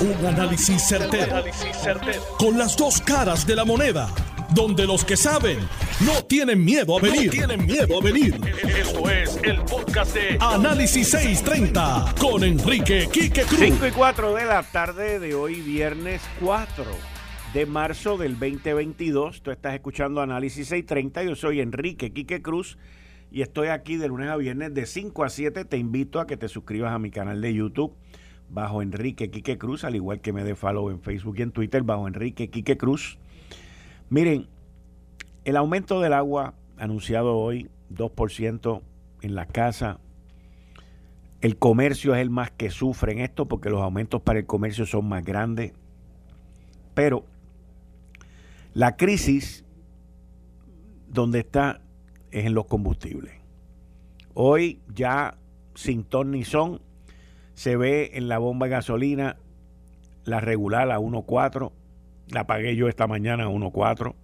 Un análisis certero, Con las dos caras de la moneda. Donde los que saben no tienen miedo a venir. tienen miedo a venir. Esto es el podcast de Análisis 630 con Enrique Quique Cruz. 5 y 4 de la tarde de hoy, viernes 4 de marzo del 2022. Tú estás escuchando Análisis 630. Yo soy Enrique Quique Cruz y estoy aquí de lunes a viernes de 5 a 7. Te invito a que te suscribas a mi canal de YouTube bajo Enrique Quique Cruz, al igual que me dé follow en Facebook y en Twitter bajo Enrique Quique Cruz. Miren, el aumento del agua anunciado hoy, 2% en la casa. El comercio es el más que sufre en esto porque los aumentos para el comercio son más grandes. Pero la crisis donde está es en los combustibles. Hoy ya sin ton ni son se ve en la bomba de gasolina la regular a 1.4. La pagué yo esta mañana a 1.4.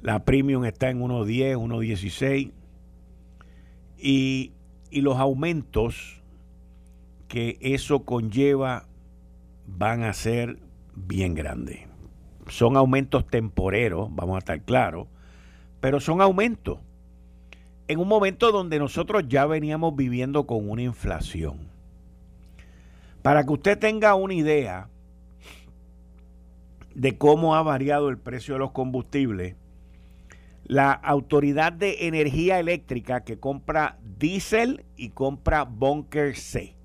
La premium está en 1.10, 1.16. Y, y los aumentos que eso conlleva van a ser bien grandes. Son aumentos temporeros, vamos a estar claros, pero son aumentos en un momento donde nosotros ya veníamos viviendo con una inflación. Para que usted tenga una idea de cómo ha variado el precio de los combustibles, la Autoridad de Energía Eléctrica que compra diésel y compra bunker C.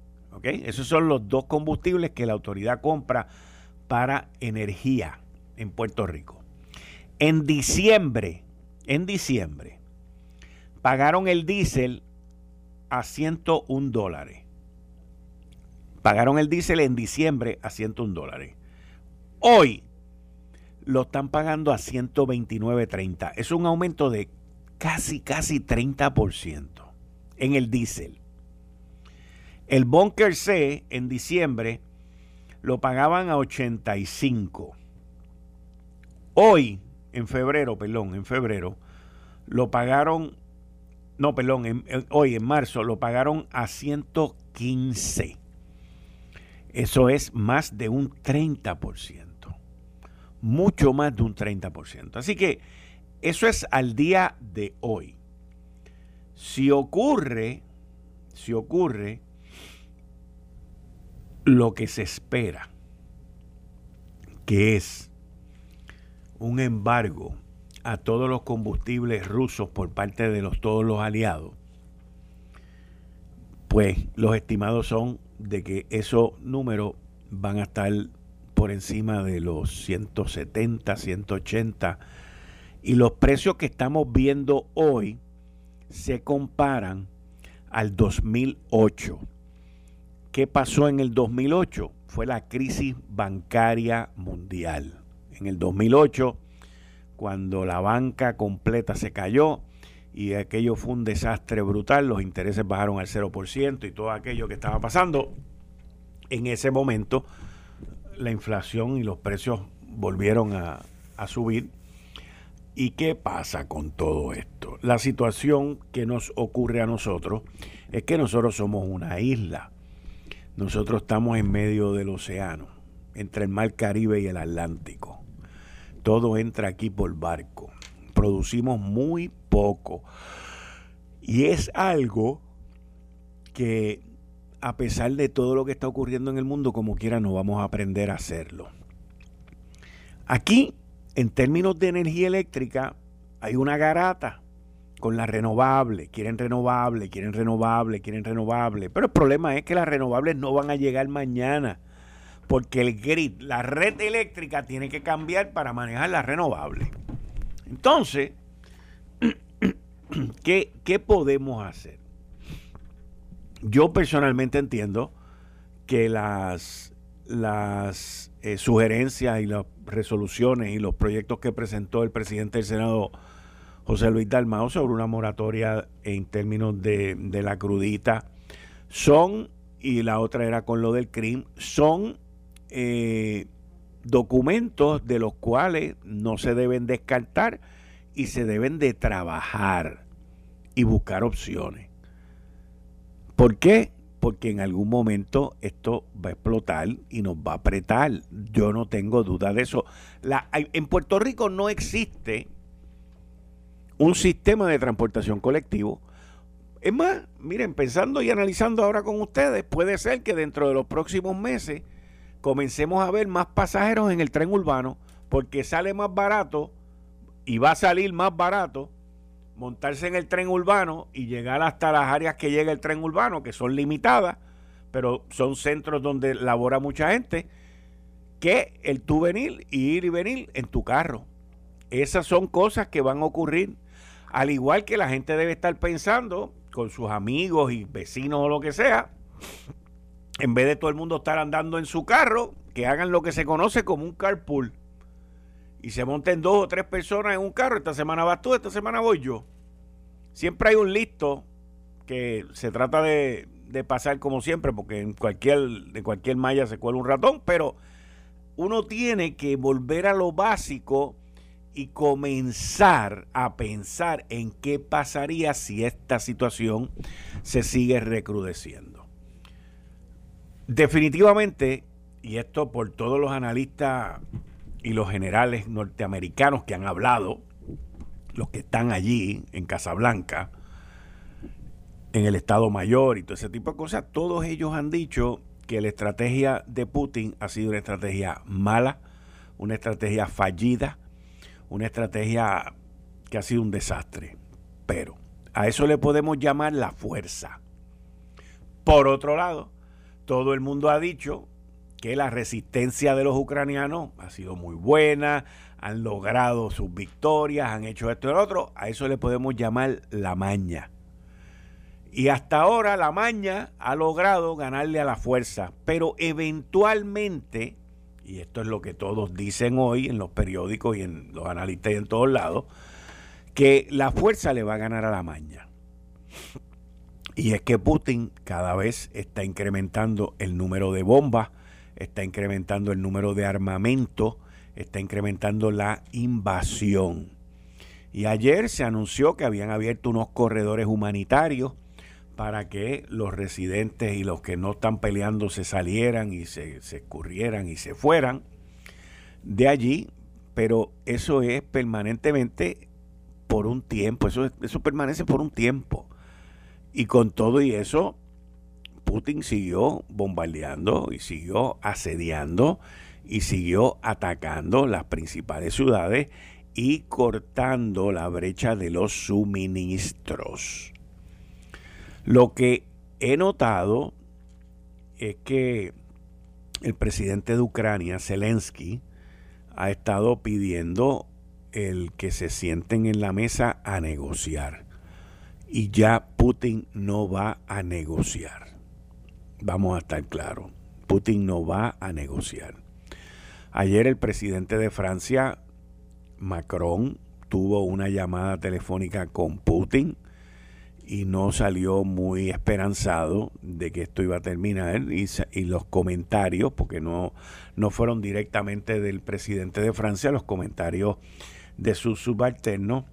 Esos son los dos combustibles que la autoridad compra para energía en Puerto Rico. En diciembre, en diciembre, pagaron el diésel a 101 dólares Pagaron el diésel en diciembre a 101 dólares. Hoy lo están pagando a 129.30. Es un aumento de casi, casi 30% en el diésel. El Bunker C en diciembre lo pagaban a 85. Hoy, en febrero, perdón, en febrero, lo pagaron, no, perdón, hoy en marzo lo pagaron a 115. Eso es más de un 30%. Mucho más de un 30%. Así que eso es al día de hoy. Si ocurre, si ocurre lo que se espera, que es un embargo a todos los combustibles rusos por parte de los, todos los aliados, pues los estimados son de que esos números van a estar por encima de los 170, 180 y los precios que estamos viendo hoy se comparan al 2008. ¿Qué pasó en el 2008? Fue la crisis bancaria mundial. En el 2008, cuando la banca completa se cayó, y aquello fue un desastre brutal, los intereses bajaron al 0% y todo aquello que estaba pasando. En ese momento la inflación y los precios volvieron a, a subir. ¿Y qué pasa con todo esto? La situación que nos ocurre a nosotros es que nosotros somos una isla. Nosotros estamos en medio del océano, entre el mar Caribe y el Atlántico. Todo entra aquí por barco. Producimos muy poco. Y es algo que a pesar de todo lo que está ocurriendo en el mundo, como quiera, no vamos a aprender a hacerlo. Aquí, en términos de energía eléctrica, hay una garata con la renovable. Quieren renovable, quieren renovable, quieren renovable. Pero el problema es que las renovables no van a llegar mañana. Porque el grid, la red eléctrica, tiene que cambiar para manejar las renovables. Entonces, ¿qué, podemos hacer? Yo personalmente entiendo que las, las eh, sugerencias y las resoluciones y los proyectos que presentó el presidente del Senado, José Luis Dalmao, sobre una moratoria en términos de, la crudita, son, y la otra era con lo del crimen, son eh, documentos de los cuales no se deben descartar y se deben de trabajar y buscar opciones. ¿Por qué? porque en algún momento esto va a explotar y nos va a apretar. Yo no tengo duda de eso. En Puerto Rico no existe un sistema de transportación colectivo. Es más, miren, pensando y analizando ahora con ustedes, puede ser que dentro de los próximos meses comencemos a ver más pasajeros en el tren urbano, porque sale más barato y va a salir más barato montarse en el tren urbano y llegar hasta las áreas que llega el tren urbano, que son limitadas, pero son centros donde labora mucha gente, que el tú venir y ir y venir en tu carro. Esas son cosas que van a ocurrir. Al igual que la gente debe estar pensando con sus amigos y vecinos o lo que sea, en vez de todo el mundo estar andando en su carro, que hagan lo que se conoce como un carpool y se monten dos o tres personas en un carro, esta semana vas tú, esta semana voy yo. Siempre hay un listo que se trata de, pasar como siempre, porque en cualquier, de cualquier malla se cuela un ratón, pero uno tiene que volver a lo básico y comenzar a pensar en qué pasaría si esta situación se sigue recrudeciendo. Definitivamente, y esto por todos los analistas y los generales norteamericanos que han hablado, los que están allí en Casablanca, en el Estado Mayor y todo ese tipo de cosas, todos ellos han dicho que la estrategia de Putin ha sido una estrategia mala, una estrategia fallida, una estrategia que ha sido un desastre. Pero a eso le podemos llamar la fuerza. Por otro lado, todo el mundo ha dicho que la resistencia de los ucranianos ha sido muy buena, han logrado sus victorias, han hecho esto y lo otro, a eso le podemos llamar la maña. Y hasta ahora la maña ha logrado ganarle a la fuerza, pero eventualmente, y esto es lo que todos dicen hoy en los periódicos y en los analistas y en todos lados, que la fuerza le va a ganar a la maña. Y es que Putin cada vez está incrementando el número de bombas, está incrementando el número de armamento, está incrementando la invasión. Y ayer se anunció que habían abierto unos corredores humanitarios para que los residentes y los que no están peleando se salieran y se, escurrieran y se fueran de allí, pero eso es permanentemente por un tiempo, eso, eso permanece por un tiempo. Y con todo y eso, Putin siguió bombardeando y siguió asediando y siguió atacando las principales ciudades y cortando la brecha de los suministros. Lo que he notado es que el presidente de Ucrania, Zelensky, ha estado pidiendo el que se sienten en la mesa a negociar. Y ya Putin no va a negociar. Vamos a estar claros. Putin no va a negociar. Ayer el presidente de Francia, Macron, tuvo una llamada telefónica con Putin y no salió muy esperanzado de que esto iba a terminar y, los comentarios, porque no, no fueron directamente del presidente de Francia, los comentarios de su subalterno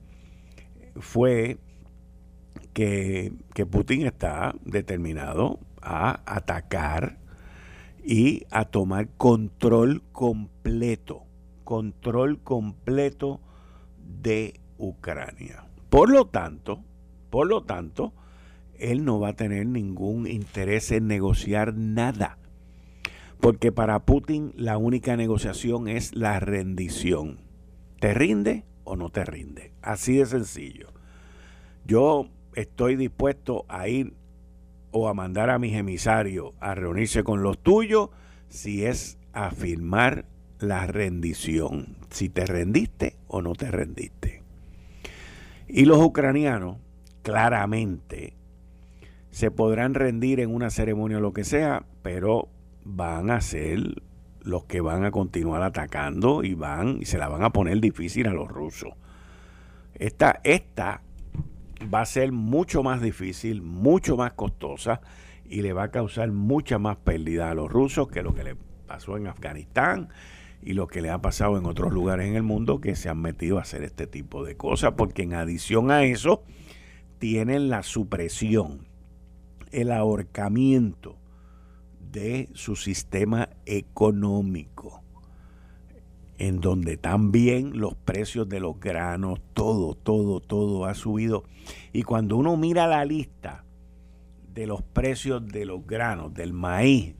fue que, que Putin está determinado a atacar y a tomar control completo, control completo de Ucrania. Por lo tanto, por lo tanto, él no va a tener ningún interés en negociar nada. Porque para Putin la única negociación es la rendición. ¿Te rinde o no te rinde? Así de sencillo. Yo estoy dispuesto a ir o a mandar a mis emisarios a reunirse con los tuyos si es afirmar la rendición, si te rendiste o no te rendiste. Y los ucranianos claramente se podrán rendir en una ceremonia o lo que sea, pero van a ser los que van a continuar atacando y van y se la van a poner difícil a los rusos. Esta, esta va a ser mucho más difícil, mucho más costosa y le va a causar mucha más pérdida a los rusos que lo que le pasó en Afganistán y lo que le ha pasado en otros lugares en el mundo que se han metido a hacer este tipo de cosas, porque en adición a eso tienen la supresión el ahorcamiento de su sistema económico, en donde también los precios de los granos, todo, todo, todo ha subido. Y cuando uno mira la lista de los precios de los granos, del maíz,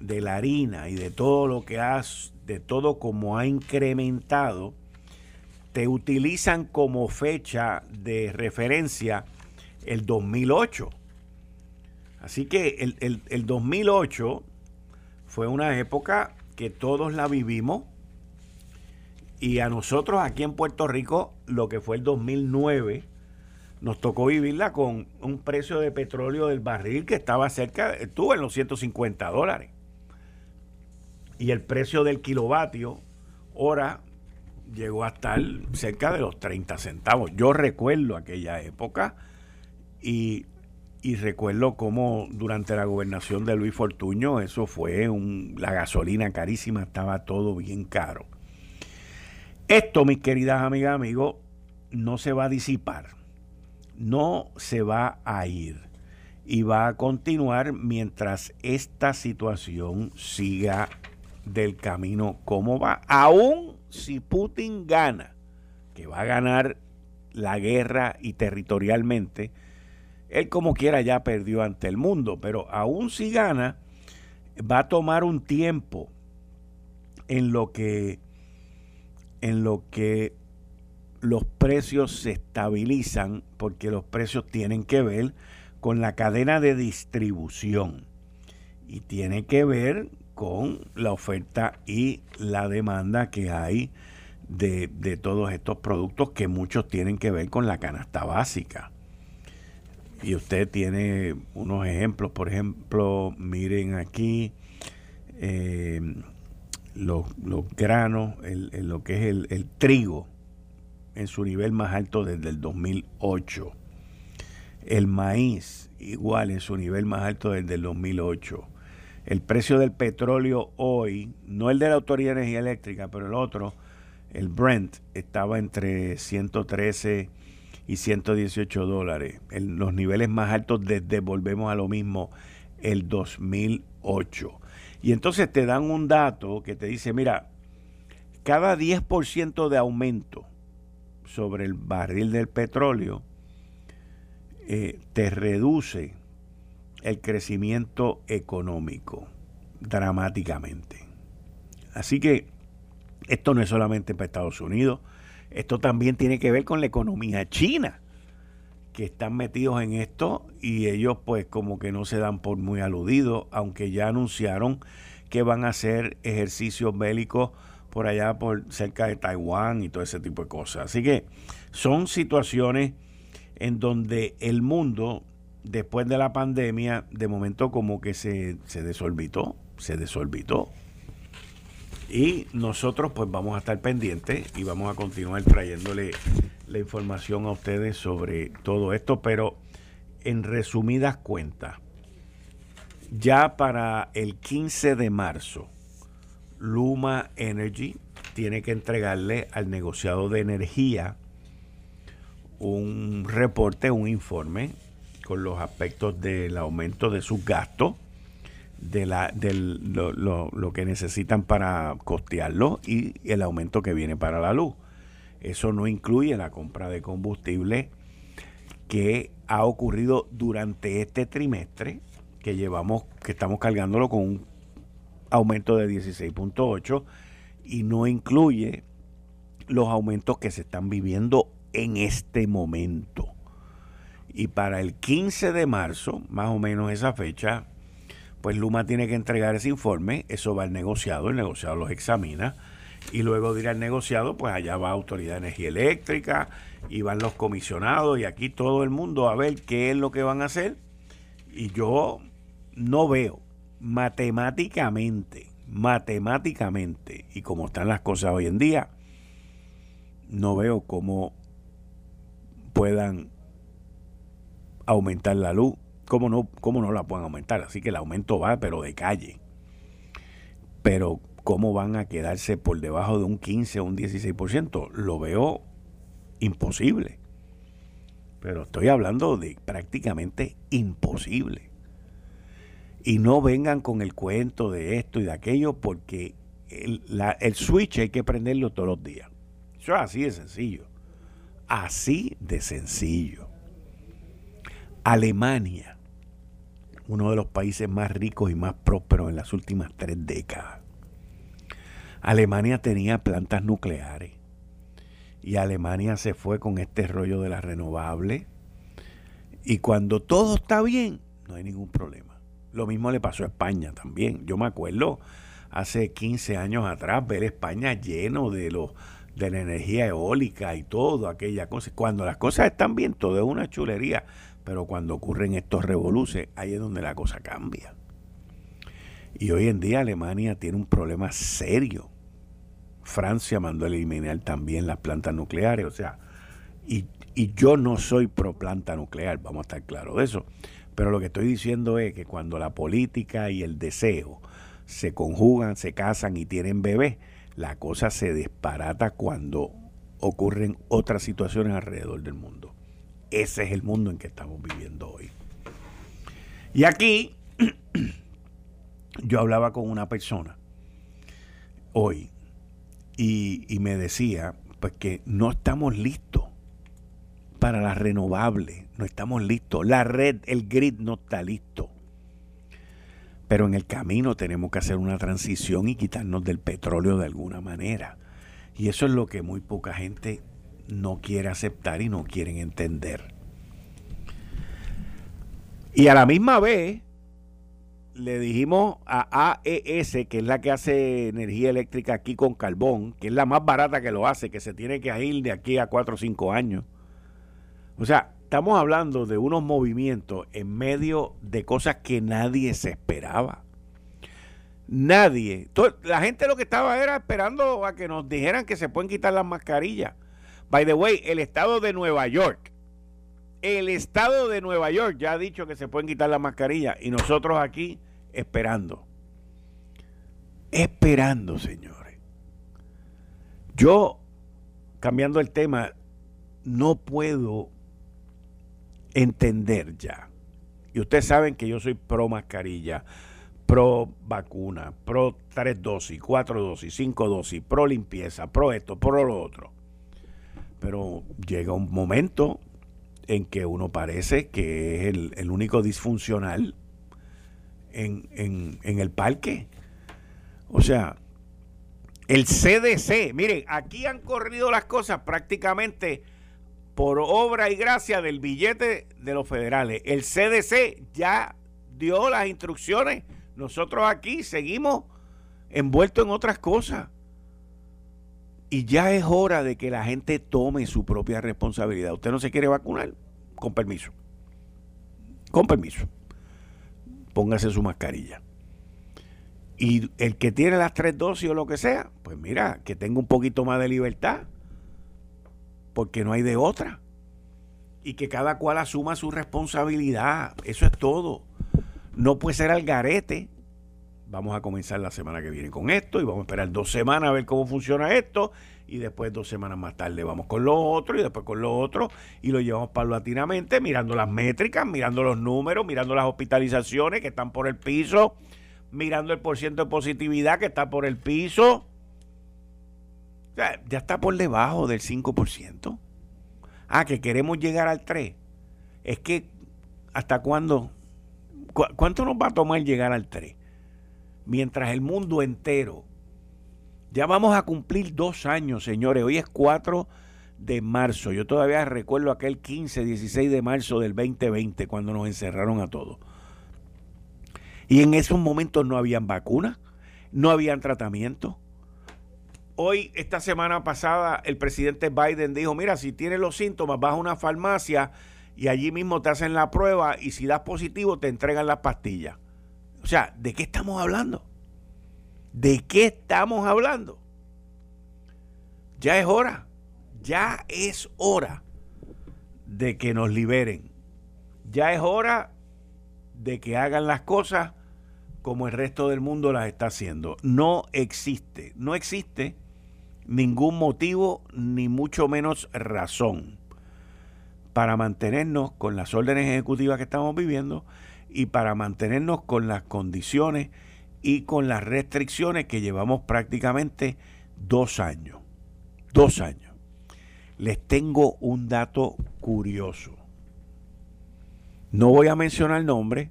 de la harina y de todo lo que ha, de todo como ha incrementado, te utilizan como fecha de referencia el 2008. Así que el, el 2008 fue una época que todos la vivimos y a nosotros aquí en Puerto Rico, lo que fue el 2009, nos tocó vivirla con un precio de petróleo del barril que estaba cerca, estuvo en los 150 dólares. Y el precio del kilovatio hora llegó a estar cerca de los 30 centavos. Yo recuerdo aquella época y, y recuerdo cómo durante la gobernación de Luis Fortuño eso fue un, la gasolina carísima, estaba todo bien caro. Esto, mis queridas amigas, amigos, no se va a disipar, no se va a ir y va a continuar mientras esta situación siga del camino como va. Aún si Putin gana, que va a ganar la guerra y territorialmente, él como quiera ya perdió ante el mundo, pero aún si gana, va a tomar un tiempo en lo que en lo que los precios se estabilizan, porque los precios tienen que ver con la cadena de distribución y tiene que ver con la oferta y la demanda que hay de, de, todos estos productos que muchos tienen que ver con la canasta básica. Y usted tiene unos ejemplos, por ejemplo, miren aquí, eh, los, granos, el, lo que es el, trigo, en su nivel más alto desde el 2008. El maíz, igual en su nivel más alto desde el 2008. El precio del petróleo hoy, no el de la Autoridad de Energía Eléctrica, pero el otro, el Brent, estaba entre 113 y 118 dólares. En los niveles más altos desde, volvemos a lo mismo, el 2008. Y entonces te dan un dato que te dice, mira, cada 10% de aumento sobre el barril del petróleo eh, te reduce el crecimiento económico dramáticamente. Así que esto no es solamente para Estados Unidos, esto también tiene que ver con la economía china, que están metidos en esto y ellos pues como que no se dan por muy aludidos, aunque ya anunciaron que van a hacer ejercicios bélicos por allá por cerca de Taiwán y todo ese tipo de cosas. Así que son situaciones en donde el mundo después de la pandemia de momento como que se, se desorbitó, se desorbitó. Y nosotros pues vamos a estar pendientes y vamos a continuar trayéndole la información a ustedes sobre todo esto, pero en resumidas cuentas, ya para el 15 de marzo, Luma Energy tiene que entregarle al negociado de energía un reporte, un informe con los aspectos del aumento de sus gastos de la, del, lo, que necesitan para costearlo y el aumento que viene para la luz. Eso no incluye la compra de combustible que ha ocurrido durante este trimestre, que llevamos, que estamos cargándolo con un aumento de 16.8 y no incluye los aumentos que se están viviendo en este momento. Y para el 15 de marzo, más o menos esa fecha, pues Luma tiene que entregar ese informe, eso va al negociado, el negociado los examina y luego de ir al negociado, pues allá va Autoridad de Energía Eléctrica y van los comisionados y aquí todo el mundo a ver qué es lo que van a hacer. Y yo no veo matemáticamente, matemáticamente, y como están las cosas hoy en día, no veo cómo puedan aumentar la luz ¿Cómo no, cómo no la pueden aumentar? Así que el aumento va, pero de calle. Pero ¿cómo van a quedarse por debajo de un 15 o un 16%? Lo veo imposible. pero estoy hablando de prácticamente imposible. Y no vengan con el cuento de esto y de aquello porque el, switch hay que prenderlo todos los días. Eso es así de sencillo. Así de sencillo. Alemania, uno de los países más ricos y más prósperos en las últimas tres décadas. Alemania tenía plantas nucleares y Alemania se fue con este rollo de la renovable. Y cuando todo está bien, no hay ningún problema. Lo mismo le pasó a España también. Yo me acuerdo hace 15 años atrás ver España lleno de de la energía eólica y todo aquella cosa. Cuando las cosas están bien, todo es una chulería. Pero cuando ocurren estos revoluces, ahí es donde la cosa cambia. Y hoy en día Alemania tiene un problema serio Francia mandó a eliminar también las plantas nucleares, o sea, y, yo no soy pro planta nuclear, vamos a estar claros de eso, pero lo que estoy diciendo es que cuando la política y el deseo se conjugan, se casan y tienen bebés, la cosa se disparata cuando ocurren otras situaciones alrededor del mundo. Ese es el mundo en que estamos viviendo hoy. Y aquí yo hablaba con una persona hoy y, me decía pues que no estamos listos para las renovables, no estamos listos. La red, el grid no está listo. Pero en el camino tenemos que hacer una transición y quitarnos del petróleo de alguna manera. Y eso es lo que muy poca gente no quiere aceptar y no quieren entender. Y a la misma vez, le dijimos a AES, que es la que hace energía eléctrica aquí con carbón, que es la más barata que lo hace, que se tiene que ir de aquí a 4 o 5 años. O sea, estamos hablando de unos movimientos en medio de cosas que nadie se esperaba. Nadie. la gente lo que estaba era esperando a que nos dijeran que se pueden quitar las mascarillas. By the way, el estado de Nueva York el estado de Nueva York ya ha dicho que se pueden quitar la mascarilla y nosotros aquí esperando. Esperando, señores. Yo, cambiando el tema, no puedo entender ya. Y ustedes saben que yo soy pro mascarilla, pro vacuna, pro tres dosis, cuatro dosis, cinco dosis, pro limpieza, pro esto, pro lo otro. Pero llega un momento en que uno parece que es el, único disfuncional en, en, el parque. O sea, el CDC, miren, aquí han corrido las cosas prácticamente por obra y gracia del billete de los federales. El CDC ya dio las instrucciones. Nosotros aquí seguimos envueltos en otras cosas. Y ya es hora de que la gente tome su propia responsabilidad. Usted no se quiere vacunar, con permiso. Con permiso. Póngase su mascarilla. Y el que tiene las tres dosis o lo que sea, pues mira, que tenga un poquito más de libertad. Porque no hay de otra. Y que cada cual asuma su responsabilidad. Eso es todo. No puede ser al garete vamos a comenzar la semana que viene con esto y vamos a esperar dos semanas a ver cómo funciona esto y después dos semanas más tarde vamos con lo otro y después con lo otro y lo llevamos paulatinamente mirando las métricas, mirando los números, mirando las hospitalizaciones que están por el piso, mirando el porcentaje de positividad que está por el piso. Sea, ya está por debajo del 5%. Ah, que queremos llegar al 3. Es que, ¿hasta cuándo? ¿Cuánto nos va a tomar llegar al 3? mientras el mundo entero, ya vamos a cumplir dos años, señores, hoy es 4 de marzo, yo todavía recuerdo aquel 15, 16 de marzo del 2020, cuando nos encerraron a todos. Y en esos momentos no habían vacunas, no habían tratamiento. Hoy, esta semana pasada, el presidente Biden dijo, mira, si tienes los síntomas, vas a una farmacia y allí mismo te hacen la prueba y si das positivo te entregan las pastillas. O sea, ¿de qué estamos hablando? ¿De qué estamos hablando? Ya es hora, ya es hora de que nos liberen. Ya es hora de que hagan las cosas como el resto del mundo las está haciendo. No existe, no existe ningún motivo ni mucho menos razón para mantenernos con las órdenes ejecutivas que estamos viviendo y para mantenernos con las condiciones y con las restricciones que llevamos prácticamente dos años. Dos años. Les tengo un dato curioso. No voy a mencionar nombre,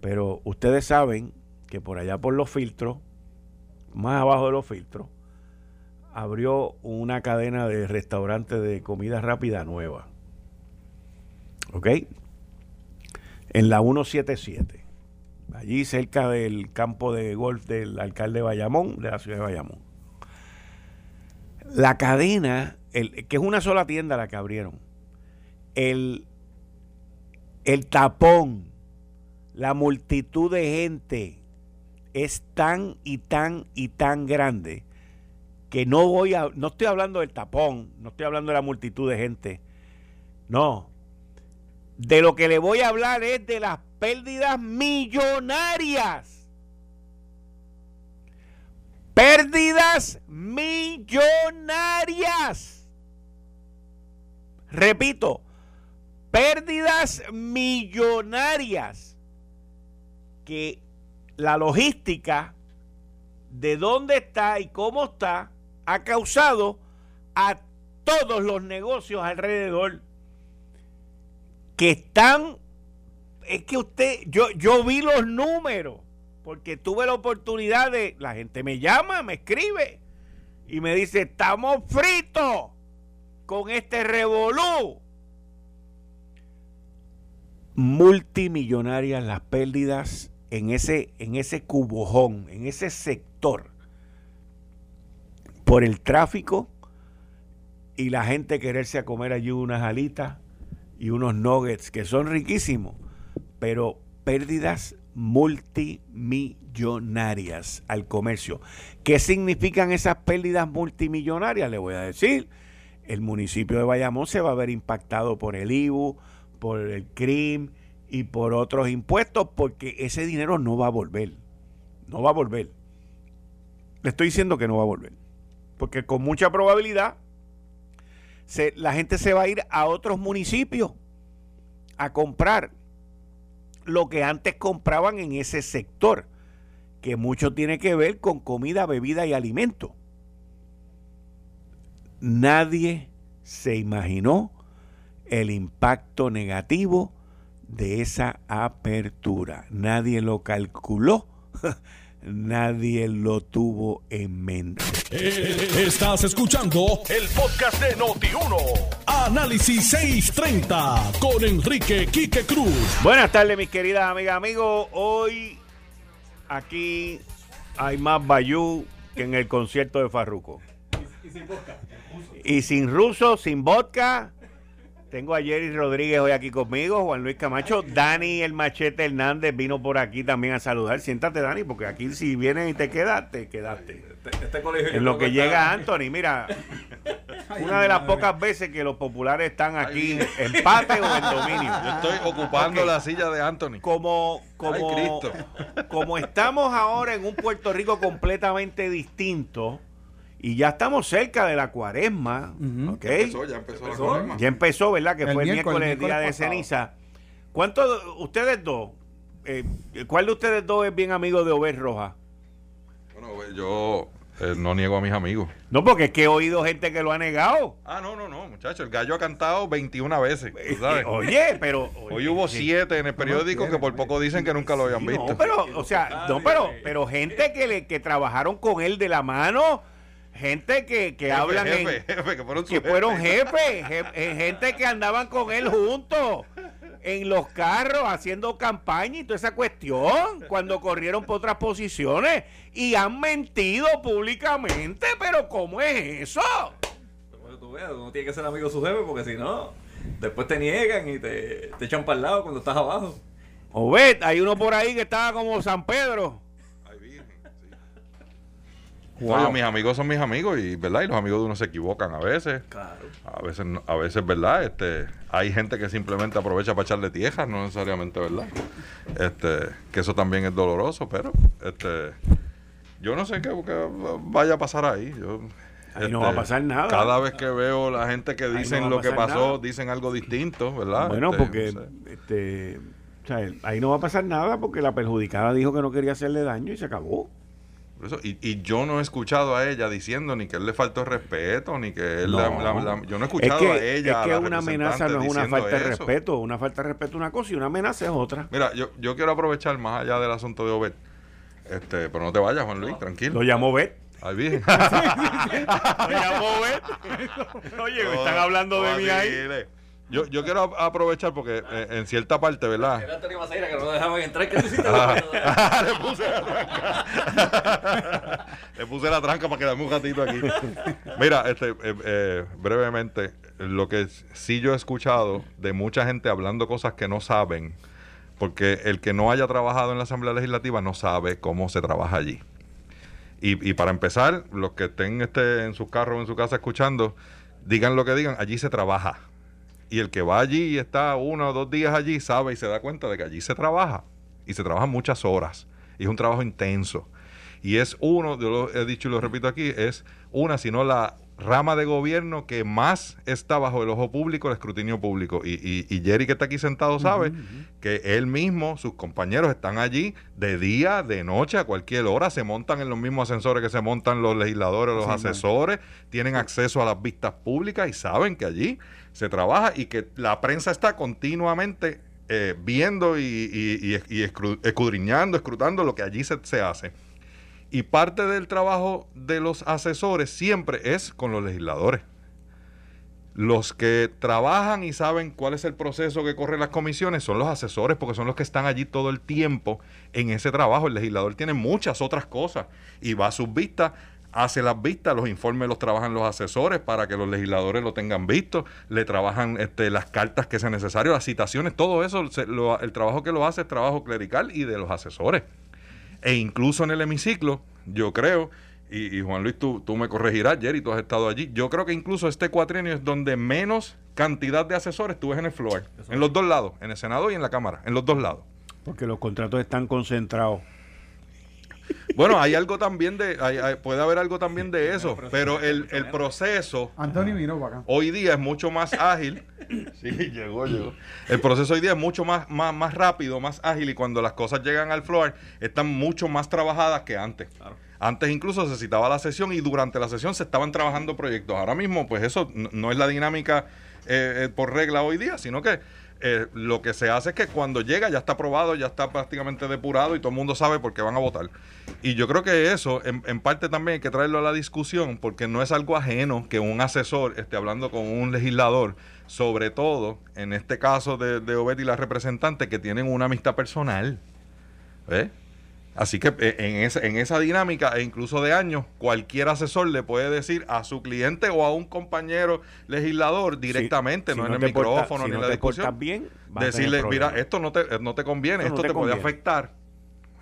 pero ustedes saben que por allá por los filtros, más abajo de los filtros, abrió una cadena de restaurantes de comida rápida nueva. ¿Ok? En la 177. Allí cerca del campo de golf del alcalde de Bayamón, de la ciudad de Bayamón. La cadena, el, que es una sola tienda la que abrieron, el, el tapón, la multitud de gente es tan y tan y tan grande que no voy a, no estoy hablando del tapón, no estoy hablando de la multitud de gente, no. De lo que le voy a hablar es de las pérdidas millonarias. Pérdidas millonarias. Repito, pérdidas millonarias que la logística de dónde está y cómo está ha causado a todos los negocios alrededor que están es que usted yo yo vi los números porque tuve la oportunidad de la gente me llama, me escribe y me dice, "Estamos fritos con este revolú." Multimillonarias las pérdidas en ese en ese cubojón, en ese sector por el tráfico y la gente quererse a comer allí unas alitas y unos nuggets que son riquísimos, pero pérdidas multimillonarias al comercio. ¿Qué significan esas pérdidas multimillonarias? Le voy a decir, el municipio de Bayamón se va a ver impactado por el IBU, por el CRIM y por otros impuestos, porque ese dinero no va a volver. No va a volver. Le estoy diciendo que no va a volver porque con mucha probabilidad la gente se va a ir a otros municipios a comprar lo que antes compraban en ese sector, que mucho tiene que ver con comida, bebida y alimento. Nadie se imaginó el impacto negativo de esa apertura. Nadie lo calculó nadie lo tuvo en mente. Eh, estás escuchando el podcast de Noti1. Análisis 630 con Enrique Quique Cruz. Buenas tardes, mis queridas amigas, amigos. Hoy aquí hay más bayú que en el concierto de Farruco. Y, sin vodka. Y sin ruso, sin vodka tengo a Jerry Rodríguez hoy aquí conmigo, Juan Luis Camacho, Dani el Machete Hernández vino por aquí también a saludar. Siéntate, Dani, porque aquí si vienes y te quedas, te quedaste. Este, este en lo que llega Anthony, mira, una de las pocas veces que los populares están aquí en empate o en dominio. Yo estoy ocupando la silla de Anthony. Como, como, como estamos ahora en un Puerto Rico completamente distinto y ya estamos cerca de la cuaresma. ya empezó, ya empezó, la cuaresma. Ya empezó, ¿verdad? Que fue el miércoles, el día de ceniza. ¿Cuántos, ustedes dos, eh, cuál de ustedes dos es bien amigo de Ober Roja? Bueno, yo eh, no niego a mis amigos. No, porque es que he oído gente que lo ha negado. Ah, no, no, no, muchacho. El gallo ha cantado 21 veces. Eh, ¿sabes? oye, pero. Hoy hubo siete en el periódico que por poco dicen que nunca lo habían visto. No, pero, o sea, no, pero, pero gente que, le, que trabajaron con él de la mano gente que, que hablan jefe, jefe, que fueron, que fueron jefes, eh, gente que andaban con él juntos en los carros haciendo campaña y toda esa cuestión cuando corrieron por otras posiciones y han mentido públicamente, pero ¿cómo es eso? Tú veas, uno tiene que ser amigo de su jefe porque si no, después te niegan y te, te echan para el lado cuando estás abajo. O ves, hay uno por ahí que estaba como San Pedro mis amigos son mis amigos y, ¿verdad? Y los amigos de uno se equivocan a veces. A veces, a veces, ¿verdad? Este, hay gente que simplemente aprovecha para echarle tierra, no necesariamente, ¿verdad? Este, que eso también es doloroso, pero, este, yo no sé qué, vaya a pasar ahí. Yo, Ahí no va a este, pasar nada. Cada vez que veo la gente que dicen lo que pasó, dicen algo distinto, ¿verdad? Bueno, este, porque este, ahí no va a pasar nada porque la perjudicada dijo que no quería hacerle daño y se acabó. Eso, y, y, yo no he escuchado a ella diciendo ni que él le faltó respeto, ni que él yo no he escuchado a ella. Es que una amenaza no es una falta de respeto. Una falta de respeto es una cosa y una amenaza es otra. Mira, yo, yo quiero aprovechar más allá del asunto de Obed. Este, pero no te vayas, Juan Luis, tranquilo. Lo llamo Obed. Ahí vi. Lo llamo Obed. Oye, me están hablando de mí ahí. Yo, yo quiero aprovechar porque eh, en cierta parte, ¿verdad? Era Antonio Maceira que no lo dejaban entrar. ¿Qué tú hiciste? Ah. le puse la tranca. le puse la tranca para quedarme un ratito aquí. Mira, este, eh, eh, brevemente, lo que sí yo he escuchado de mucha gente hablando cosas que no saben, porque el que no haya trabajado en la Asamblea Legislativa no sabe cómo se trabaja allí. Y, y para empezar, los que estén este, en su carro o en su casa escuchando, digan lo que digan, allí se trabaja y el que va allí y está uno o dos días allí sabe y se da cuenta de que allí se trabaja. Y se trabaja muchas horas. Y es un trabajo intenso. Y es uno, yo lo he dicho y lo repito aquí, es una, sino la rama de gobierno que más está bajo el ojo público, el escrutinio público. Y, y, Jerry que está aquí sentado sabe que él mismo, sus compañeros están allí de día, de noche, a cualquier hora, se montan en los mismos ascensores que se montan los legisladores, los asesores, tienen acceso a las vistas públicas y saben que allí se trabaja y que la prensa está continuamente eh, viendo y, escudriñando, escrutando lo que allí se, se hace. Y parte del trabajo de los asesores siempre es con los legisladores. Los que trabajan y saben cuál es el proceso que corren las comisiones son los asesores, porque son los que están allí todo el tiempo en ese trabajo. El legislador tiene muchas otras cosas y va a sus vistas hace las vistas, los informes los trabajan los asesores para que los legisladores lo tengan visto, le trabajan este, las cartas que sean necesarias, las citaciones, todo eso, el trabajo que lo hace es trabajo clerical y de los asesores. E incluso en el hemiciclo, yo creo, y, Juan Luis, tú, tú me corregirás, Jerry, tú has estado allí, yo creo que incluso este cuatrienio es donde menos cantidad de asesores tú ves en el floor, en los dos lados, en el Senado y en la Cámara, en los dos lados. Porque los contratos están concentrados bueno, hay algo también de, puede haber algo también de eso, pero el, el proceso hoy día es mucho más ágil. sí, llegó, llegó. El proceso hoy día es mucho más, más, más rápido, más ágil y cuando las cosas llegan al floor están mucho más trabajadas que antes. Antes incluso se citaba la sesión y durante la sesión se estaban trabajando proyectos. Ahora mismo, pues eso no, es la dinámica eh, eh, por regla hoy día, sino que eh, lo que se hace es que cuando llega ya está aprobado, ya está prácticamente depurado y todo el mundo sabe por qué van a votar. Y yo creo que eso, en, parte también hay que traerlo a la discusión, porque no es algo ajeno que un asesor esté hablando con un legislador, sobre todo en este caso de, de y la representante, que tienen una amistad personal. ¿Ves? Así que eh, en esa, en esa dinámica, e incluso de años, cualquier asesor le puede decir a su cliente o a un compañero legislador directamente, no, en el micrófono ni en la discusión, bien, decirle, mira, esto no te, no te conviene, esto, te, puede afectar.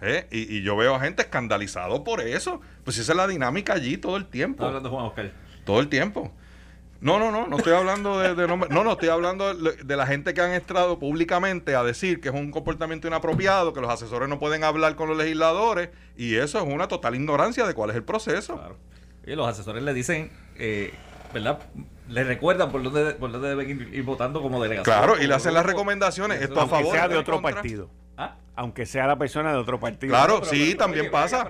¿eh? Y, yo veo a gente escandalizado por eso. Pues esa es la dinámica allí todo el tiempo. hablando Juan Oscar. Todo el tiempo. No, no, no, no estoy hablando de, de No, no, estoy hablando de, la gente que han entrado públicamente a decir que es un comportamiento inapropiado, que los asesores no pueden hablar con los legisladores, y eso es una total ignorancia de cuál es el proceso. Claro. Y los asesores le dicen, eh, ¿verdad? Le recuerdan por dónde, por dónde deben ir, votando como delegación. Claro, y le hacen las recomendaciones. Esto a favor. sea de otro partido. ¿Ah? Aunque sea la persona de otro partido. Claro, sí, también pasa.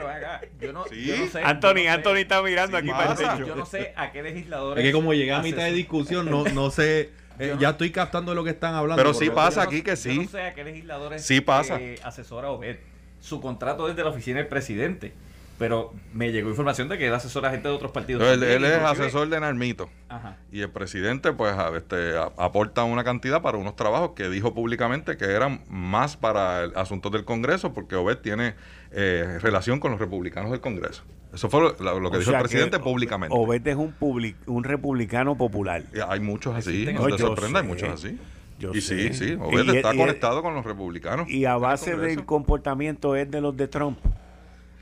yo, no, sé, Anthony, Anthony está mirando aquí para el techo. Yo no sé a qué legisladores. Es que como llega a mitad de discusión, no, no sé. Eh, ya estoy captando lo que están hablando. Pero sí pasa aquí que sí. Yo no sé a qué legisladores sí pasa. Eh, asesora Obed. Su contrato es de la oficina del presidente pero me llegó información de que era asesor a gente de otros partidos. Él, es asesor de Narmito. Y el presidente, pues, este, aporta una cantidad para unos trabajos que dijo públicamente que eran más para el asuntos del Congreso, porque Obed tiene eh, relación con los republicanos del Congreso. Eso fue lo, que dijo el presidente públicamente. Obed es un, un republicano popular. hay muchos así, no te sorprenda, hay muchos así. y sí, sí, Obed está conectado con los republicanos. Y a base del comportamiento es de los de Trump.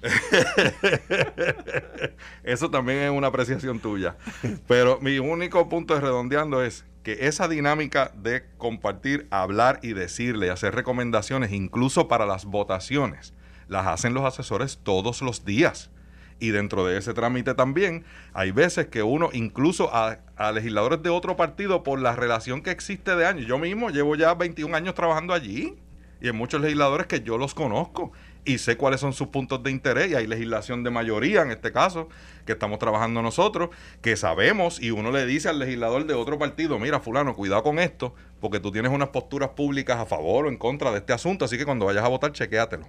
Eso también es una apreciación tuya. Pero mi único punto de redondeando es que esa dinámica de compartir, hablar y decirle, hacer recomendaciones, incluso para las votaciones, las hacen los asesores todos los días. Y dentro de ese trámite también hay veces que uno, incluso a, a, legisladores de otro partido, por la relación que existe de años, yo mismo llevo ya 21 años trabajando allí y hay muchos legisladores que yo los conozco y sé cuáles son sus puntos de interés y hay legislación de mayoría en este caso que estamos trabajando nosotros, que sabemos y uno le dice al legislador de otro partido, mira fulano, cuidado con esto, porque tú tienes unas posturas públicas a favor o en contra de este asunto, así que cuando vayas a votar, chequéatelo.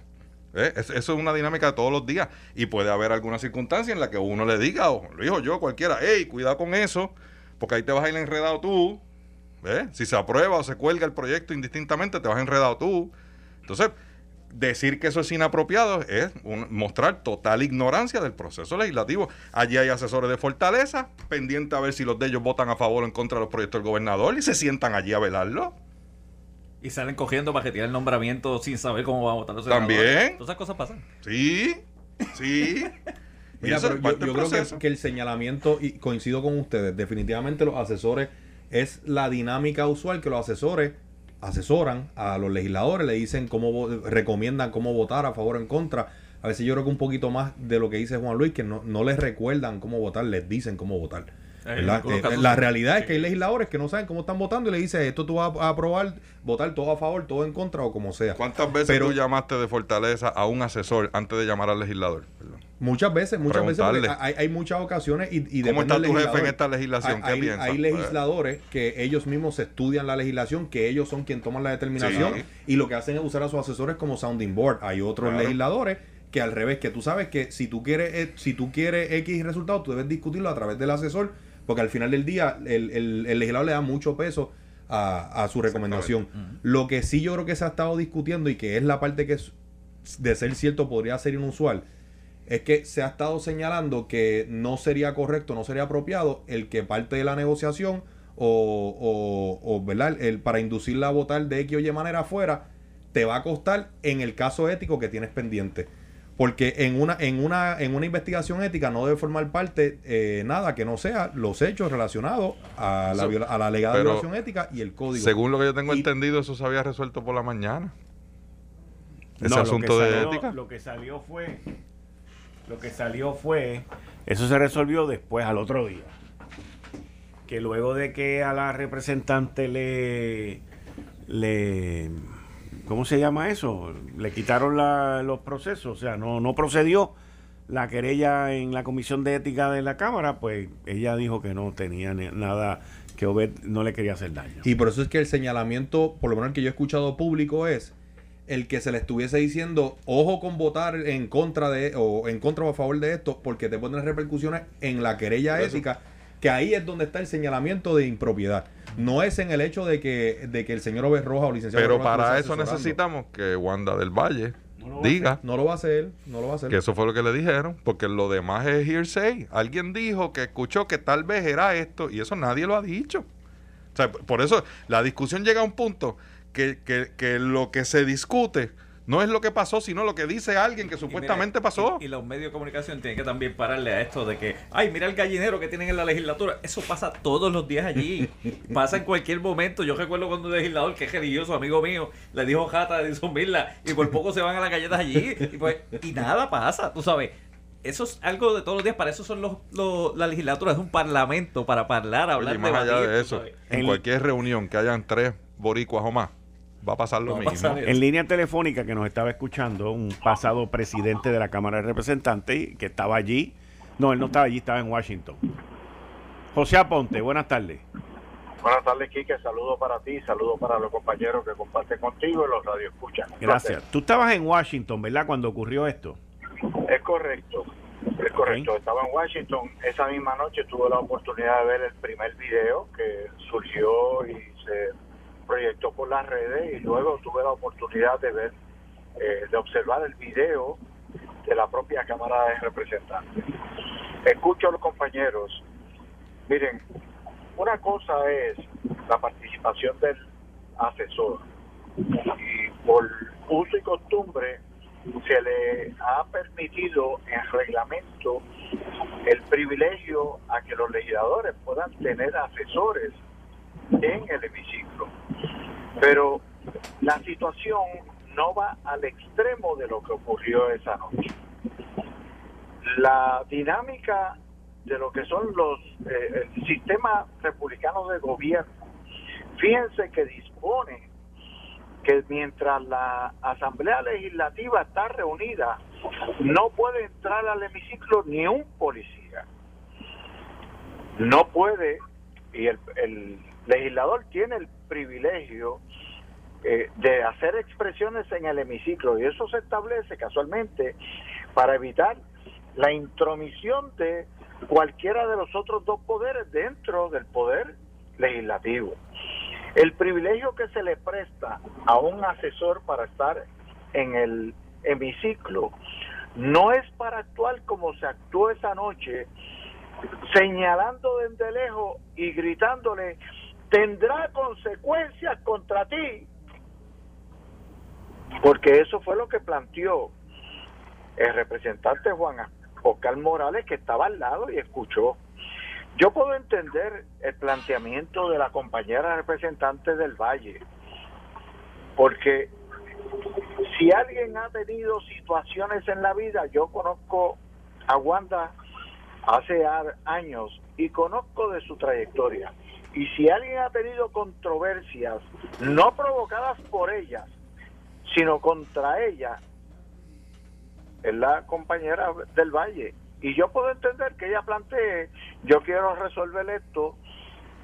¿Eh? Eso es una dinámica de todos los días y puede haber alguna circunstancia en la que uno le diga, o lo dijo yo, cualquiera, hey, cuidado con eso, porque ahí te vas a ir enredado tú. Si se aprueba o se cuelga el proyecto indistintamente, te vas enredado tú. Entonces, decir que eso es inapropiado es mostrar total ignorancia del proceso legislativo. Allí hay asesores de Fortaleza, pendiente a ver si los de ellos votan a favor o en contra de los proyectos del gobernador y se sientan allí a velarlo. Y salen cogiendo para que tiene el nombramiento sin saber cómo va a votar los También. Todas esas cosas pasan. Sí, sí. Mira, pero yo, creo que, que, el señalamiento, y coincido con ustedes, definitivamente los asesores es la dinámica usual que los asesores asesoran a los legisladores, le dicen cómo recomiendan cómo votar a favor o en contra. A veces yo creo que un poquito más de lo que dice Juan Luis, que no, no les recuerdan cómo votar, les dicen cómo votar. Eh, la realidad es que hay legisladores que no saben cómo están votando y le dicen esto tú vas a aprobar, votar todo a favor, todo en contra o como sea. ¿Cuántas veces tú llamaste de Fortaleza a un asesor antes de llamar al legislador? Muchas veces, muchas veces hay, hay, muchas ocasiones y, ¿Cómo está tu jefe en esta legislación? Hay, ¿Qué hay legisladores que ellos mismos estudian la legislación, que ellos son quienes toman la determinación y lo que hacen es usar a sus asesores como sounding board. Hay otros legisladores que al revés, que tú sabes que si tú quieres eh, si tú quieres X resultado, tú debes discutirlo a través del asesor, porque al final del día el, el, legislador le da mucho peso a, a su recomendación. Lo que sí yo creo que se ha estado discutiendo y que es la parte que de ser cierto podría ser inusual es que se ha estado señalando que no sería correcto, no sería apropiado el que parte de la negociación o, o, ¿verdad? El, para inducirla a votar de X o Y manera afuera, te va a costar en el caso ético que tienes pendiente. Porque en una, en una, en una investigación ética no debe formar parte eh, nada que no sea los hechos relacionados a la, a la alegada violación ética y el código. Según lo que yo tengo entendido, eso se había resuelto por la mañana. Ese asunto de ética. Lo que salió fue lo que salió fue, eso se resolvió después al otro día. Que luego de que a la representante le, le ¿cómo se llama eso? Le quitaron los procesos, o sea, no, no procedió la querella en la Comisión de Ética de la Cámara, pues ella dijo que no tenía nada que Obed no le quería hacer daño. Y por eso es que el señalamiento, por lo menos que yo he escuchado público, es el que se le estuviese diciendo, ojo con votar en contra de, o en contra o a favor de esto, porque te ponen repercusiones en la querella ética, que ahí es donde está el señalamiento de impropiedad. No es en el hecho de que, de que el señor Obed Roja o licenciado Pero para eso necesitamos que Wanda del Valle diga. No lo va a hacer, no lo va a hacer. Que eso fue lo que le dijeron, porque lo demás es hearsay. Alguien dijo que escuchó que tal vez era esto, y eso nadie lo ha dicho. O sea, por eso la discusión llega a un punto que, que, que lo que se discute no es lo que pasó, sino lo que dice alguien que supuestamente pasó. Y, los medios de comunicación tienen que también pararle a esto de que, ay, mira el gallinero que tienen en la legislatura. Eso pasa todos los días allí. pasa en cualquier momento. Yo recuerdo cuando un legislador, que es religioso, amigo mío, le dijo jata de sumirla y por poco se van a las galletas allí. Y, pues, y nada pasa, tú sabes. Eso es algo de todos los días, para eso son los, la legislatura, es un parlamento para hablar, hablar, más allá de eso, en cualquier reunión que hayan tres boricuas o más, va a pasar lo mismo. en línea telefónica que nos estaba escuchando un pasado presidente de la Cámara de Representantes que estaba allí. No, él no estaba allí, estaba en Washington. José Aponte, buenas tardes. Buenas tardes, Quique. Saludos para ti, saludos para los compañeros que comparten contigo y los radioescuchan. Gracias. Tú estabas en Washington, ¿verdad? Cuando ocurrió esto. Es correcto. Es correcto. Estaba en Washington. Esa misma noche tuve la oportunidad de ver el primer video que surgió y se proyectó por las redes y luego tuve la oportunidad de ver, eh, de observar el video de la propia Cámara de Representantes. Escucho a los compañeros. Miren, una cosa es la participación del asesor y por uso y costumbre se le ha permitido en reglamento el privilegio a que los legisladores puedan tener asesores en el hemiciclo. Pero la situación no va al extremo de lo que ocurrió esa noche. la dinámica de lo que son los eh, sistemas republicanos de gobierno. Fíjense que dispone que mientras la Asamblea Legislativa está reunida, no puede entrar al hemiciclo ni un policía. No puede, y el, el legislador tiene el privilegio eh, de hacer expresiones en el hemiciclo, y eso se establece casualmente para evitar la intromisión de cualquiera de los otros dos poderes dentro del poder legislativo. El privilegio que se le presta a un asesor para estar en el hemiciclo no es para actuar como se actuó esa noche, señalando desde lejos y gritándole, tendrá consecuencias contra ti, porque eso fue lo que planteó el representante Juan Oscar Morales, que estaba al lado y escuchó. Yo puedo entender el planteamiento de la compañera representante del Valle, porque si alguien ha tenido situaciones en la vida, yo conozco a Wanda hace años y conozco de su trayectoria. Y si alguien ha tenido controversias no provocadas por ellas, sino contra ella, es la compañera del Valle. Y yo puedo entender que ella plantee, yo quiero resolver esto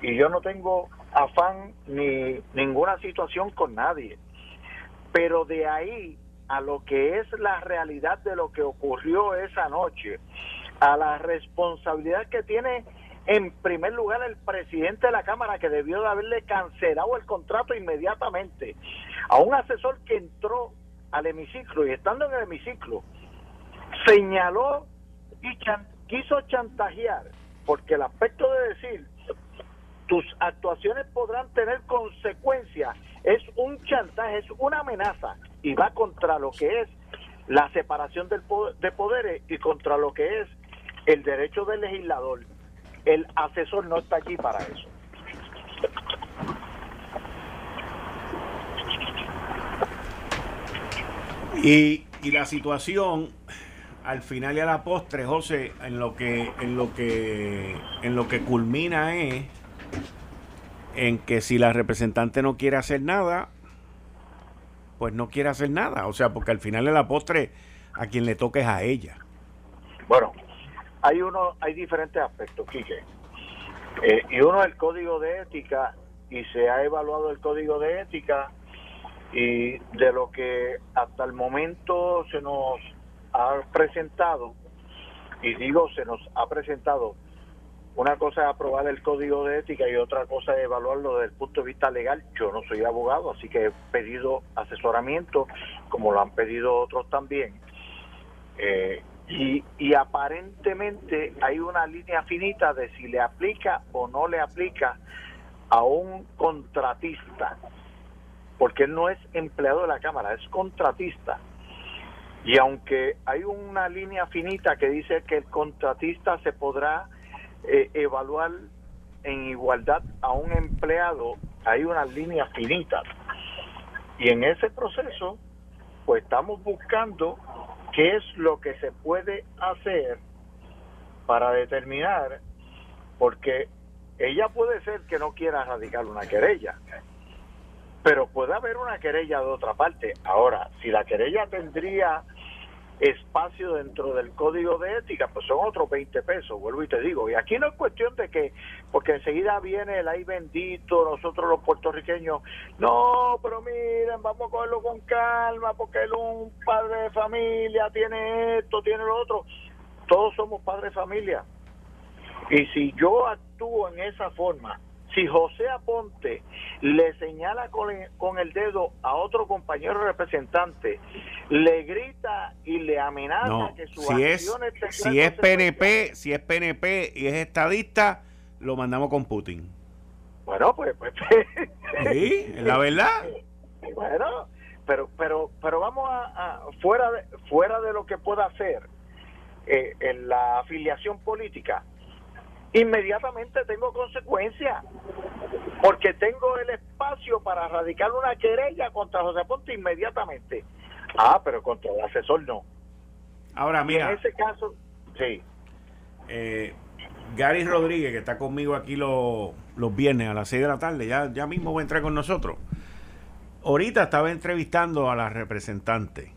y yo no tengo afán ni ninguna situación con nadie. Pero de ahí a lo que es la realidad de lo que ocurrió esa noche, a la responsabilidad que tiene en primer lugar el presidente de la Cámara que debió de haberle cancelado el contrato inmediatamente a un asesor que entró al hemiciclo y estando en el hemiciclo señaló y quiso chantajear, porque el aspecto de decir tus actuaciones podrán tener consecuencias es un chantaje, es una amenaza y va contra lo que es la separación del de poderes y contra lo que es el derecho del legislador. El asesor no está aquí para eso. Y, y la situación al final y a la postre, José, en lo que, en lo que, en lo que culmina es en que si la representante no quiere hacer nada, pues no quiere hacer nada. O sea, porque al final de la postre a quien le toque es a ella. Bueno, hay uno, hay diferentes aspectos, Quique. Eh, y uno es el código de ética, y se ha evaluado el código de ética, y de lo que hasta el momento se nos ha presentado, y digo se nos ha presentado, una cosa es aprobar el código de ética y otra cosa es evaluarlo desde el punto de vista legal. Yo no soy abogado, así que he pedido asesoramiento, como lo han pedido otros también. Eh, y, y aparentemente hay una línea finita de si le aplica o no le aplica a un contratista, porque él no es empleado de la Cámara, es contratista. Y aunque hay una línea finita que dice que el contratista se podrá eh, evaluar en igualdad a un empleado, hay una línea finita. Y en ese proceso, pues estamos buscando qué es lo que se puede hacer para determinar, porque ella puede ser que no quiera radicar una querella, pero puede haber una querella de otra parte. Ahora, si la querella tendría espacio dentro del código de ética, pues son otros 20 pesos, vuelvo y te digo. Y aquí no es cuestión de que, porque enseguida viene el ay bendito, nosotros los puertorriqueños, no, pero miren, vamos a cogerlo con calma, porque él un padre de familia, tiene esto, tiene lo otro. Todos somos padres de familia. Y si yo actúo en esa forma, si José Aponte le señala con, el dedo a otro compañero representante, le grita y le amenaza que su si es, si es PNP, si es PNP y es estadista, lo mandamos con Putin. Bueno, pues, pues sí, la verdad. Bueno, pero pero pero vamos a, fuera de fuera de lo que pueda hacer eh, en la afiliación política inmediatamente tengo consecuencias, porque tengo el espacio para radicar una querella contra José Ponte inmediatamente. Ah, pero contra el asesor no. Ahora, mira. en ese caso, Sí. Eh, Gary Rodríguez, que está conmigo aquí los, los viernes a las 6 de la tarde, ya, ya mismo va a entrar con nosotros. Ahorita estaba entrevistando a la representante.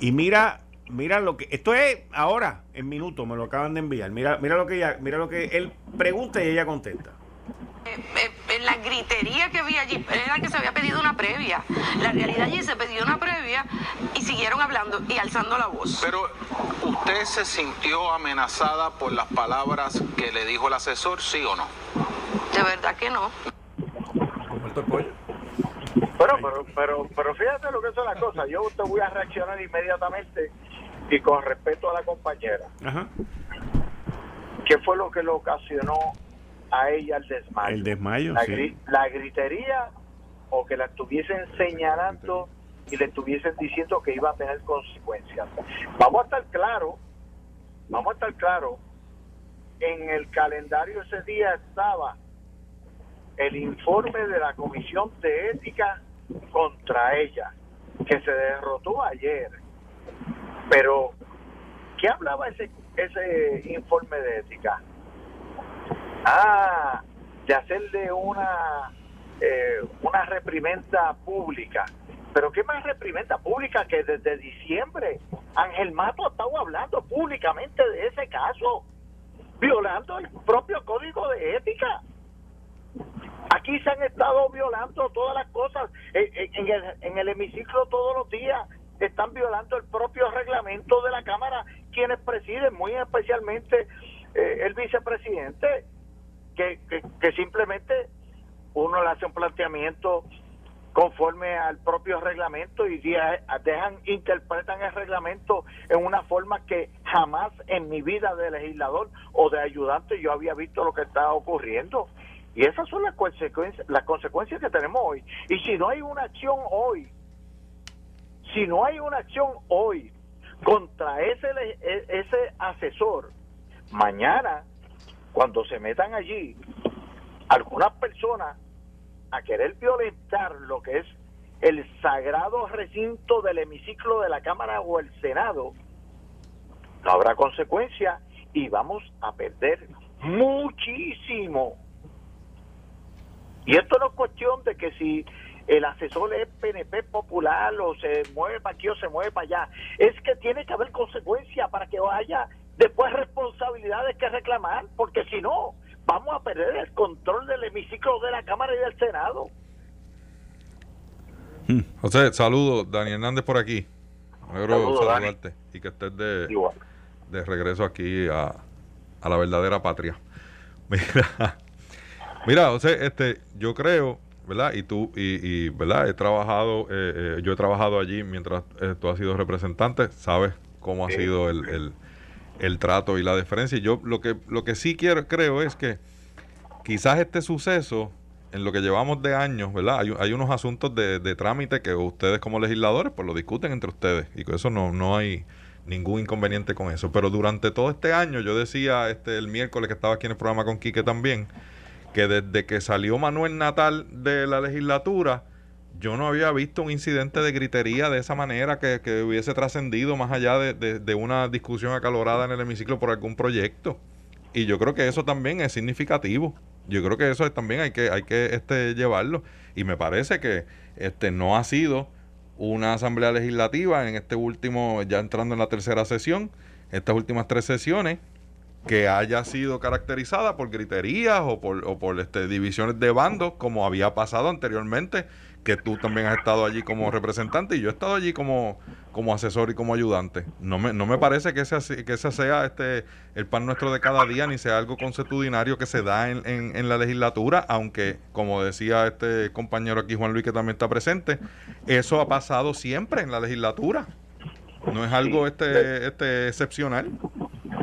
Y mira, mira lo que. Esto es ahora, en minutos, me lo acaban de enviar. Mira, mira lo que ella, mira lo que él pregunta y ella contesta. Eh, eh, la gritería que vi allí era que se había pedido una previa. La realidad allí se pidió una previa y siguieron hablando y alzando la voz. Pero usted se sintió amenazada por las palabras que le dijo el asesor, ¿sí o no? De verdad que no. Pero, pero, pero, pero fíjate lo que son las cosas. Yo te voy a reaccionar inmediatamente y con respeto a la compañera. ¿Qué fue lo que le ocasionó a ella el desmayo. El desmayo, la, sí. la gritería o que la estuviesen señalando y le estuviesen diciendo que iba a tener consecuencias. Vamos a estar claro, vamos a estar claro, en el calendario ese día estaba el informe de la Comisión de Ética contra ella, que se derrotó ayer. Pero, ¿qué hablaba ese, ese informe de ética? Ah, de hacerle una, eh, una reprimenda pública. Pero ¿qué más reprimenda pública que desde diciembre Ángel Mato ha estado hablando públicamente de ese caso, violando el propio código de ética? Aquí se han estado violando todas las cosas en, el, en el hemiciclo todos los días. Están violando el propio reglamento de la Cámara quienes presiden, muy especialmente eh, el vicepresidente que, simplemente uno le hace un planteamiento conforme al propio reglamento y dejan, interpretan el reglamento en una forma que jamás en mi vida de legislador o de ayudante yo había visto lo que estaba ocurriendo. Y esas son las consecuencias, las consecuencias que tenemos hoy. Y si no hay una acción hoy, si no hay una acción hoy contra ese, e, ese asesor, mañana cuando se metan allí algunas personas a querer violentar lo que es el sagrado recinto del hemiciclo de la Cámara o el Senado, no habrá consecuencia y vamos a perder muchísimo. Y esto no es cuestión de que si el asesor es PNP popular o se mueve para aquí o se mueve para allá, es que tiene que haber consecuencia para que haya después responsabilidades que reclamar, porque si no, vamos a perder el control del hemiciclo de la Cámara y del Senado. Hmm. José, saludos, Dani Hernández por aquí. Saludos, saludarte y que estés de, de regreso aquí a, a, la verdadera patria. Mira, mira, José, este, yo creo, ¿verdad? Y tú, y, ¿verdad? He trabajado, eh, eh, yo he trabajado allí mientras eh, tú has sido representante, sabes cómo ha sido el el trato y la deferencia. Y yo lo que, lo que sí quiero, creo es que quizás este suceso, en lo que llevamos de años, ¿verdad? Hay, hay unos asuntos de, de, trámite que ustedes como legisladores pues lo discuten entre ustedes y con eso no, no hay ningún inconveniente con eso. Pero durante todo este año, yo decía este el miércoles que estaba aquí en el programa con Quique también, que desde que salió Manuel Natal de la legislatura, yo no había visto un incidente de gritería de esa manera que, hubiese trascendido más allá de, una discusión acalorada en el hemiciclo por algún proyecto. Y yo creo que eso también es significativo. Yo creo que eso también hay que, hay que este, llevarlo. Y me parece que este, no ha sido una asamblea legislativa en este último, ya entrando en la tercera sesión, estas últimas tres sesiones, que haya sido caracterizada por griterías o por, o por este, divisiones de bandos, como había pasado anteriormente que tú también has estado allí como representante y yo he estado allí como, como asesor y como ayudante. No me, no me parece que ese, que ese sea este el pan nuestro de cada día, ni sea algo consuetudinario que se da en, en, la legislatura, aunque, como decía este compañero aquí, Juan Luis, que también está presente, eso ha pasado siempre en la legislatura. No es algo este, este excepcional.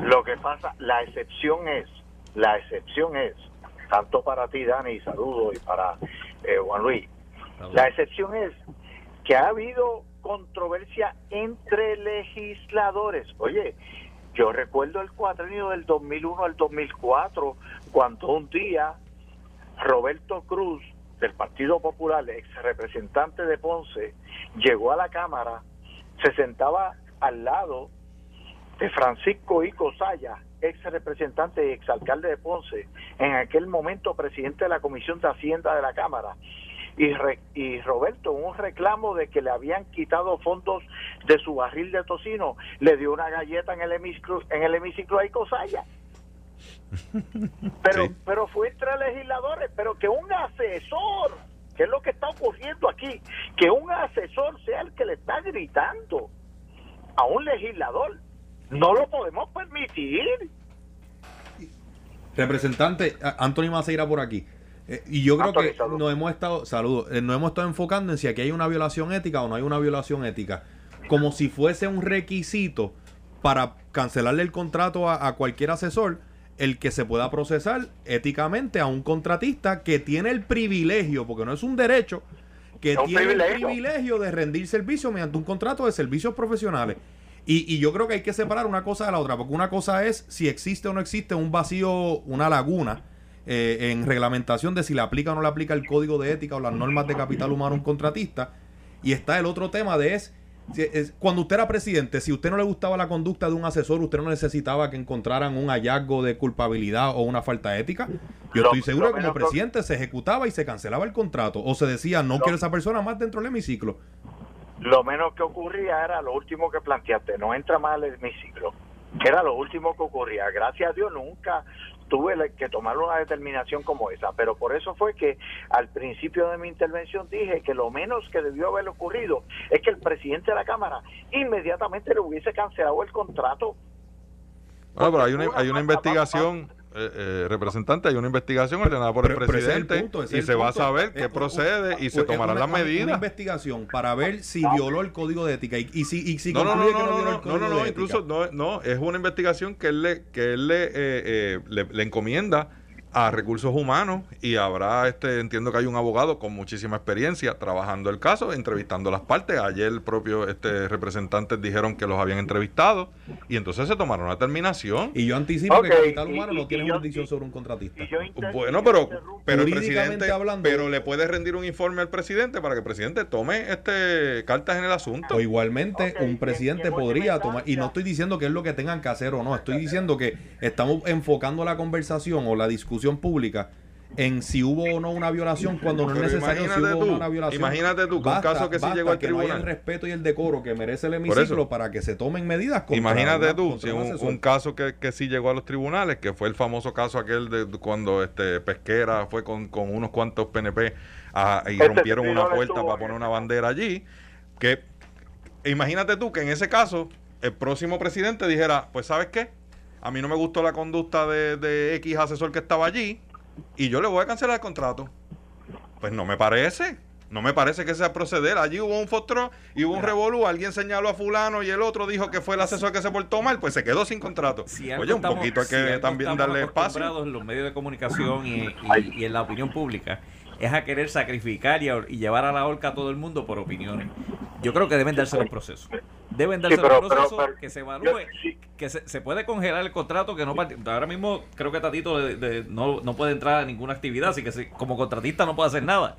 Lo que pasa, la excepción es, la excepción es, tanto para ti, Dani, saludo, y para eh, Juan Luis, la excepción es que ha habido controversia entre legisladores. Oye, yo recuerdo el cuatrenio del 2001 al 2004, cuando un día Roberto Cruz, del Partido Popular, ex representante de Ponce, llegó a la Cámara, se sentaba al lado de Francisco Ico Saya, ex representante y exalcalde de Ponce, en aquel momento presidente de la Comisión de Hacienda de la Cámara, y, y Roberto, un reclamo de que le habían quitado fondos de su barril de tocino, le dio una galleta en el hemiciclo, en el hemiciclo a Ico Saya. Pero, pero fue entre legisladores, pero que un asesor, que es lo que está ocurriendo aquí, que un asesor sea el que le está gritando a un legislador no lo podemos permitir. Representante, Anthony Maceira por aquí. Eh, y yo creo que nos hemos estado, saludos, eh, nos hemos estado enfocando en si aquí hay una violación ética o no hay una violación ética. Como si fuese un requisito para cancelarle el contrato a, cualquier asesor, el que se pueda procesar éticamente a un contratista que tiene el privilegio, porque no es un derecho, que tiene el privilegio de rendir servicio mediante un contrato de servicios profesionales. Y, yo creo que hay que separar una cosa de la otra, porque una cosa es si existe o no existe un vacío, una laguna eh, en reglamentación de si le aplica o no le aplica el código de ética o las normas de capital humano a un contratista. Y está el otro tema de es, cuando usted era presidente, si usted no le gustaba la conducta de un asesor, usted no necesitaba que encontraran un hallazgo de culpabilidad o una falta ética. Yo estoy seguro que como presidente se ejecutaba y se cancelaba el contrato o se decía no quiero esa persona más dentro del hemiciclo. Lo menos que ocurría era lo último que planteaste, no entra más al hemiciclo, que era lo último que ocurría. Gracias a Dios nunca tuve que tomar una determinación como esa, pero por eso fue que al principio de mi intervención dije que lo menos que debió haber ocurrido es que el presidente de la Cámara inmediatamente le hubiese cancelado el contrato. Bueno, pero hay una, hay una investigación eh, eh, representante, hay una investigación ordenada por el presidente y se va a saber qué procede y se tomarán las medidas. Una investigación para ver si violó el código de ética y, si, y si no, no, no, no, no, no, no, incluso no, no, es una investigación que él le, que él le, eh, le, le encomienda a recursos humanos y habrá, este, entiendo que hay un abogado con muchísima experiencia trabajando el caso, entrevistando las partes. Ayer el propio este, representantes dijeron que los habían entrevistado y entonces se tomaron una terminación. Y yo anticipo que capital humano no tiene jurisdicción sobre un contratista. bueno, pero, pero el presidente, pero le puede rendir un informe al presidente para que el presidente tome este cartas en el asunto. O igualmente un presidente podría tomar, y no estoy diciendo que es lo que tengan que hacer o no, estoy diciendo que estamos enfocando la conversación o la discusión pública en si hubo o no una violación cuando no es necesario si hubo tú, una violación. Imagínate tú, con caso que sí llegó al tribunal. No hay el respeto y el decoro que merece el hemiciclo para que se tomen medidas Imagínate tú, si un, un, caso que, que sí llegó a los tribunales, que fue el famoso caso aquel de cuando este Pesquera fue con, con unos cuantos PNP a, y este rompieron una puerta para poner una bandera allí, que imagínate tú que en ese caso el próximo presidente dijera, pues ¿sabes qué? A mí no me gustó la conducta de, X asesor que estaba allí y yo le voy a cancelar el contrato. Pues no me parece. No me parece que sea proceder. Allí hubo un fostro y hubo un revolú. Alguien señaló a fulano y el otro dijo que fue el asesor que se portó mal. Pues se quedó sin contrato. Oye, un poquito hay que también darle espacio. en los medios de comunicación y, y en la opinión pública es a querer sacrificar y, llevar a la horca a todo el mundo por opiniones. Yo creo que deben darse los procesos. Deben darse los procesos, que se evalúe, que se, puede congelar el contrato, que no ahora mismo creo que Tatito no, no puede entrar a ninguna actividad, así que como contratista no puede hacer nada.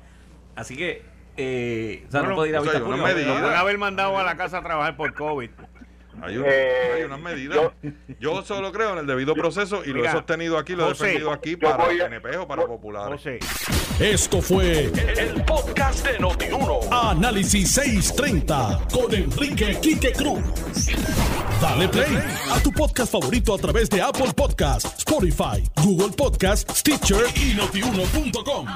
Así que, eh, o sea, no puede ir a vista Lo haber mandado a la casa a trabajar por COVID. Hay, eh, unas medidas. Yo, solo creo en el debido proceso y lo he sostenido aquí, lo he defendido aquí para PNP o para Populares. Esto fue el, podcast de Notiuno. Análisis 630 con Enrique Quique Cruz. Dale play a tu podcast favorito a través de Apple Podcasts, Spotify, Google Podcasts, Stitcher y notiuno.com.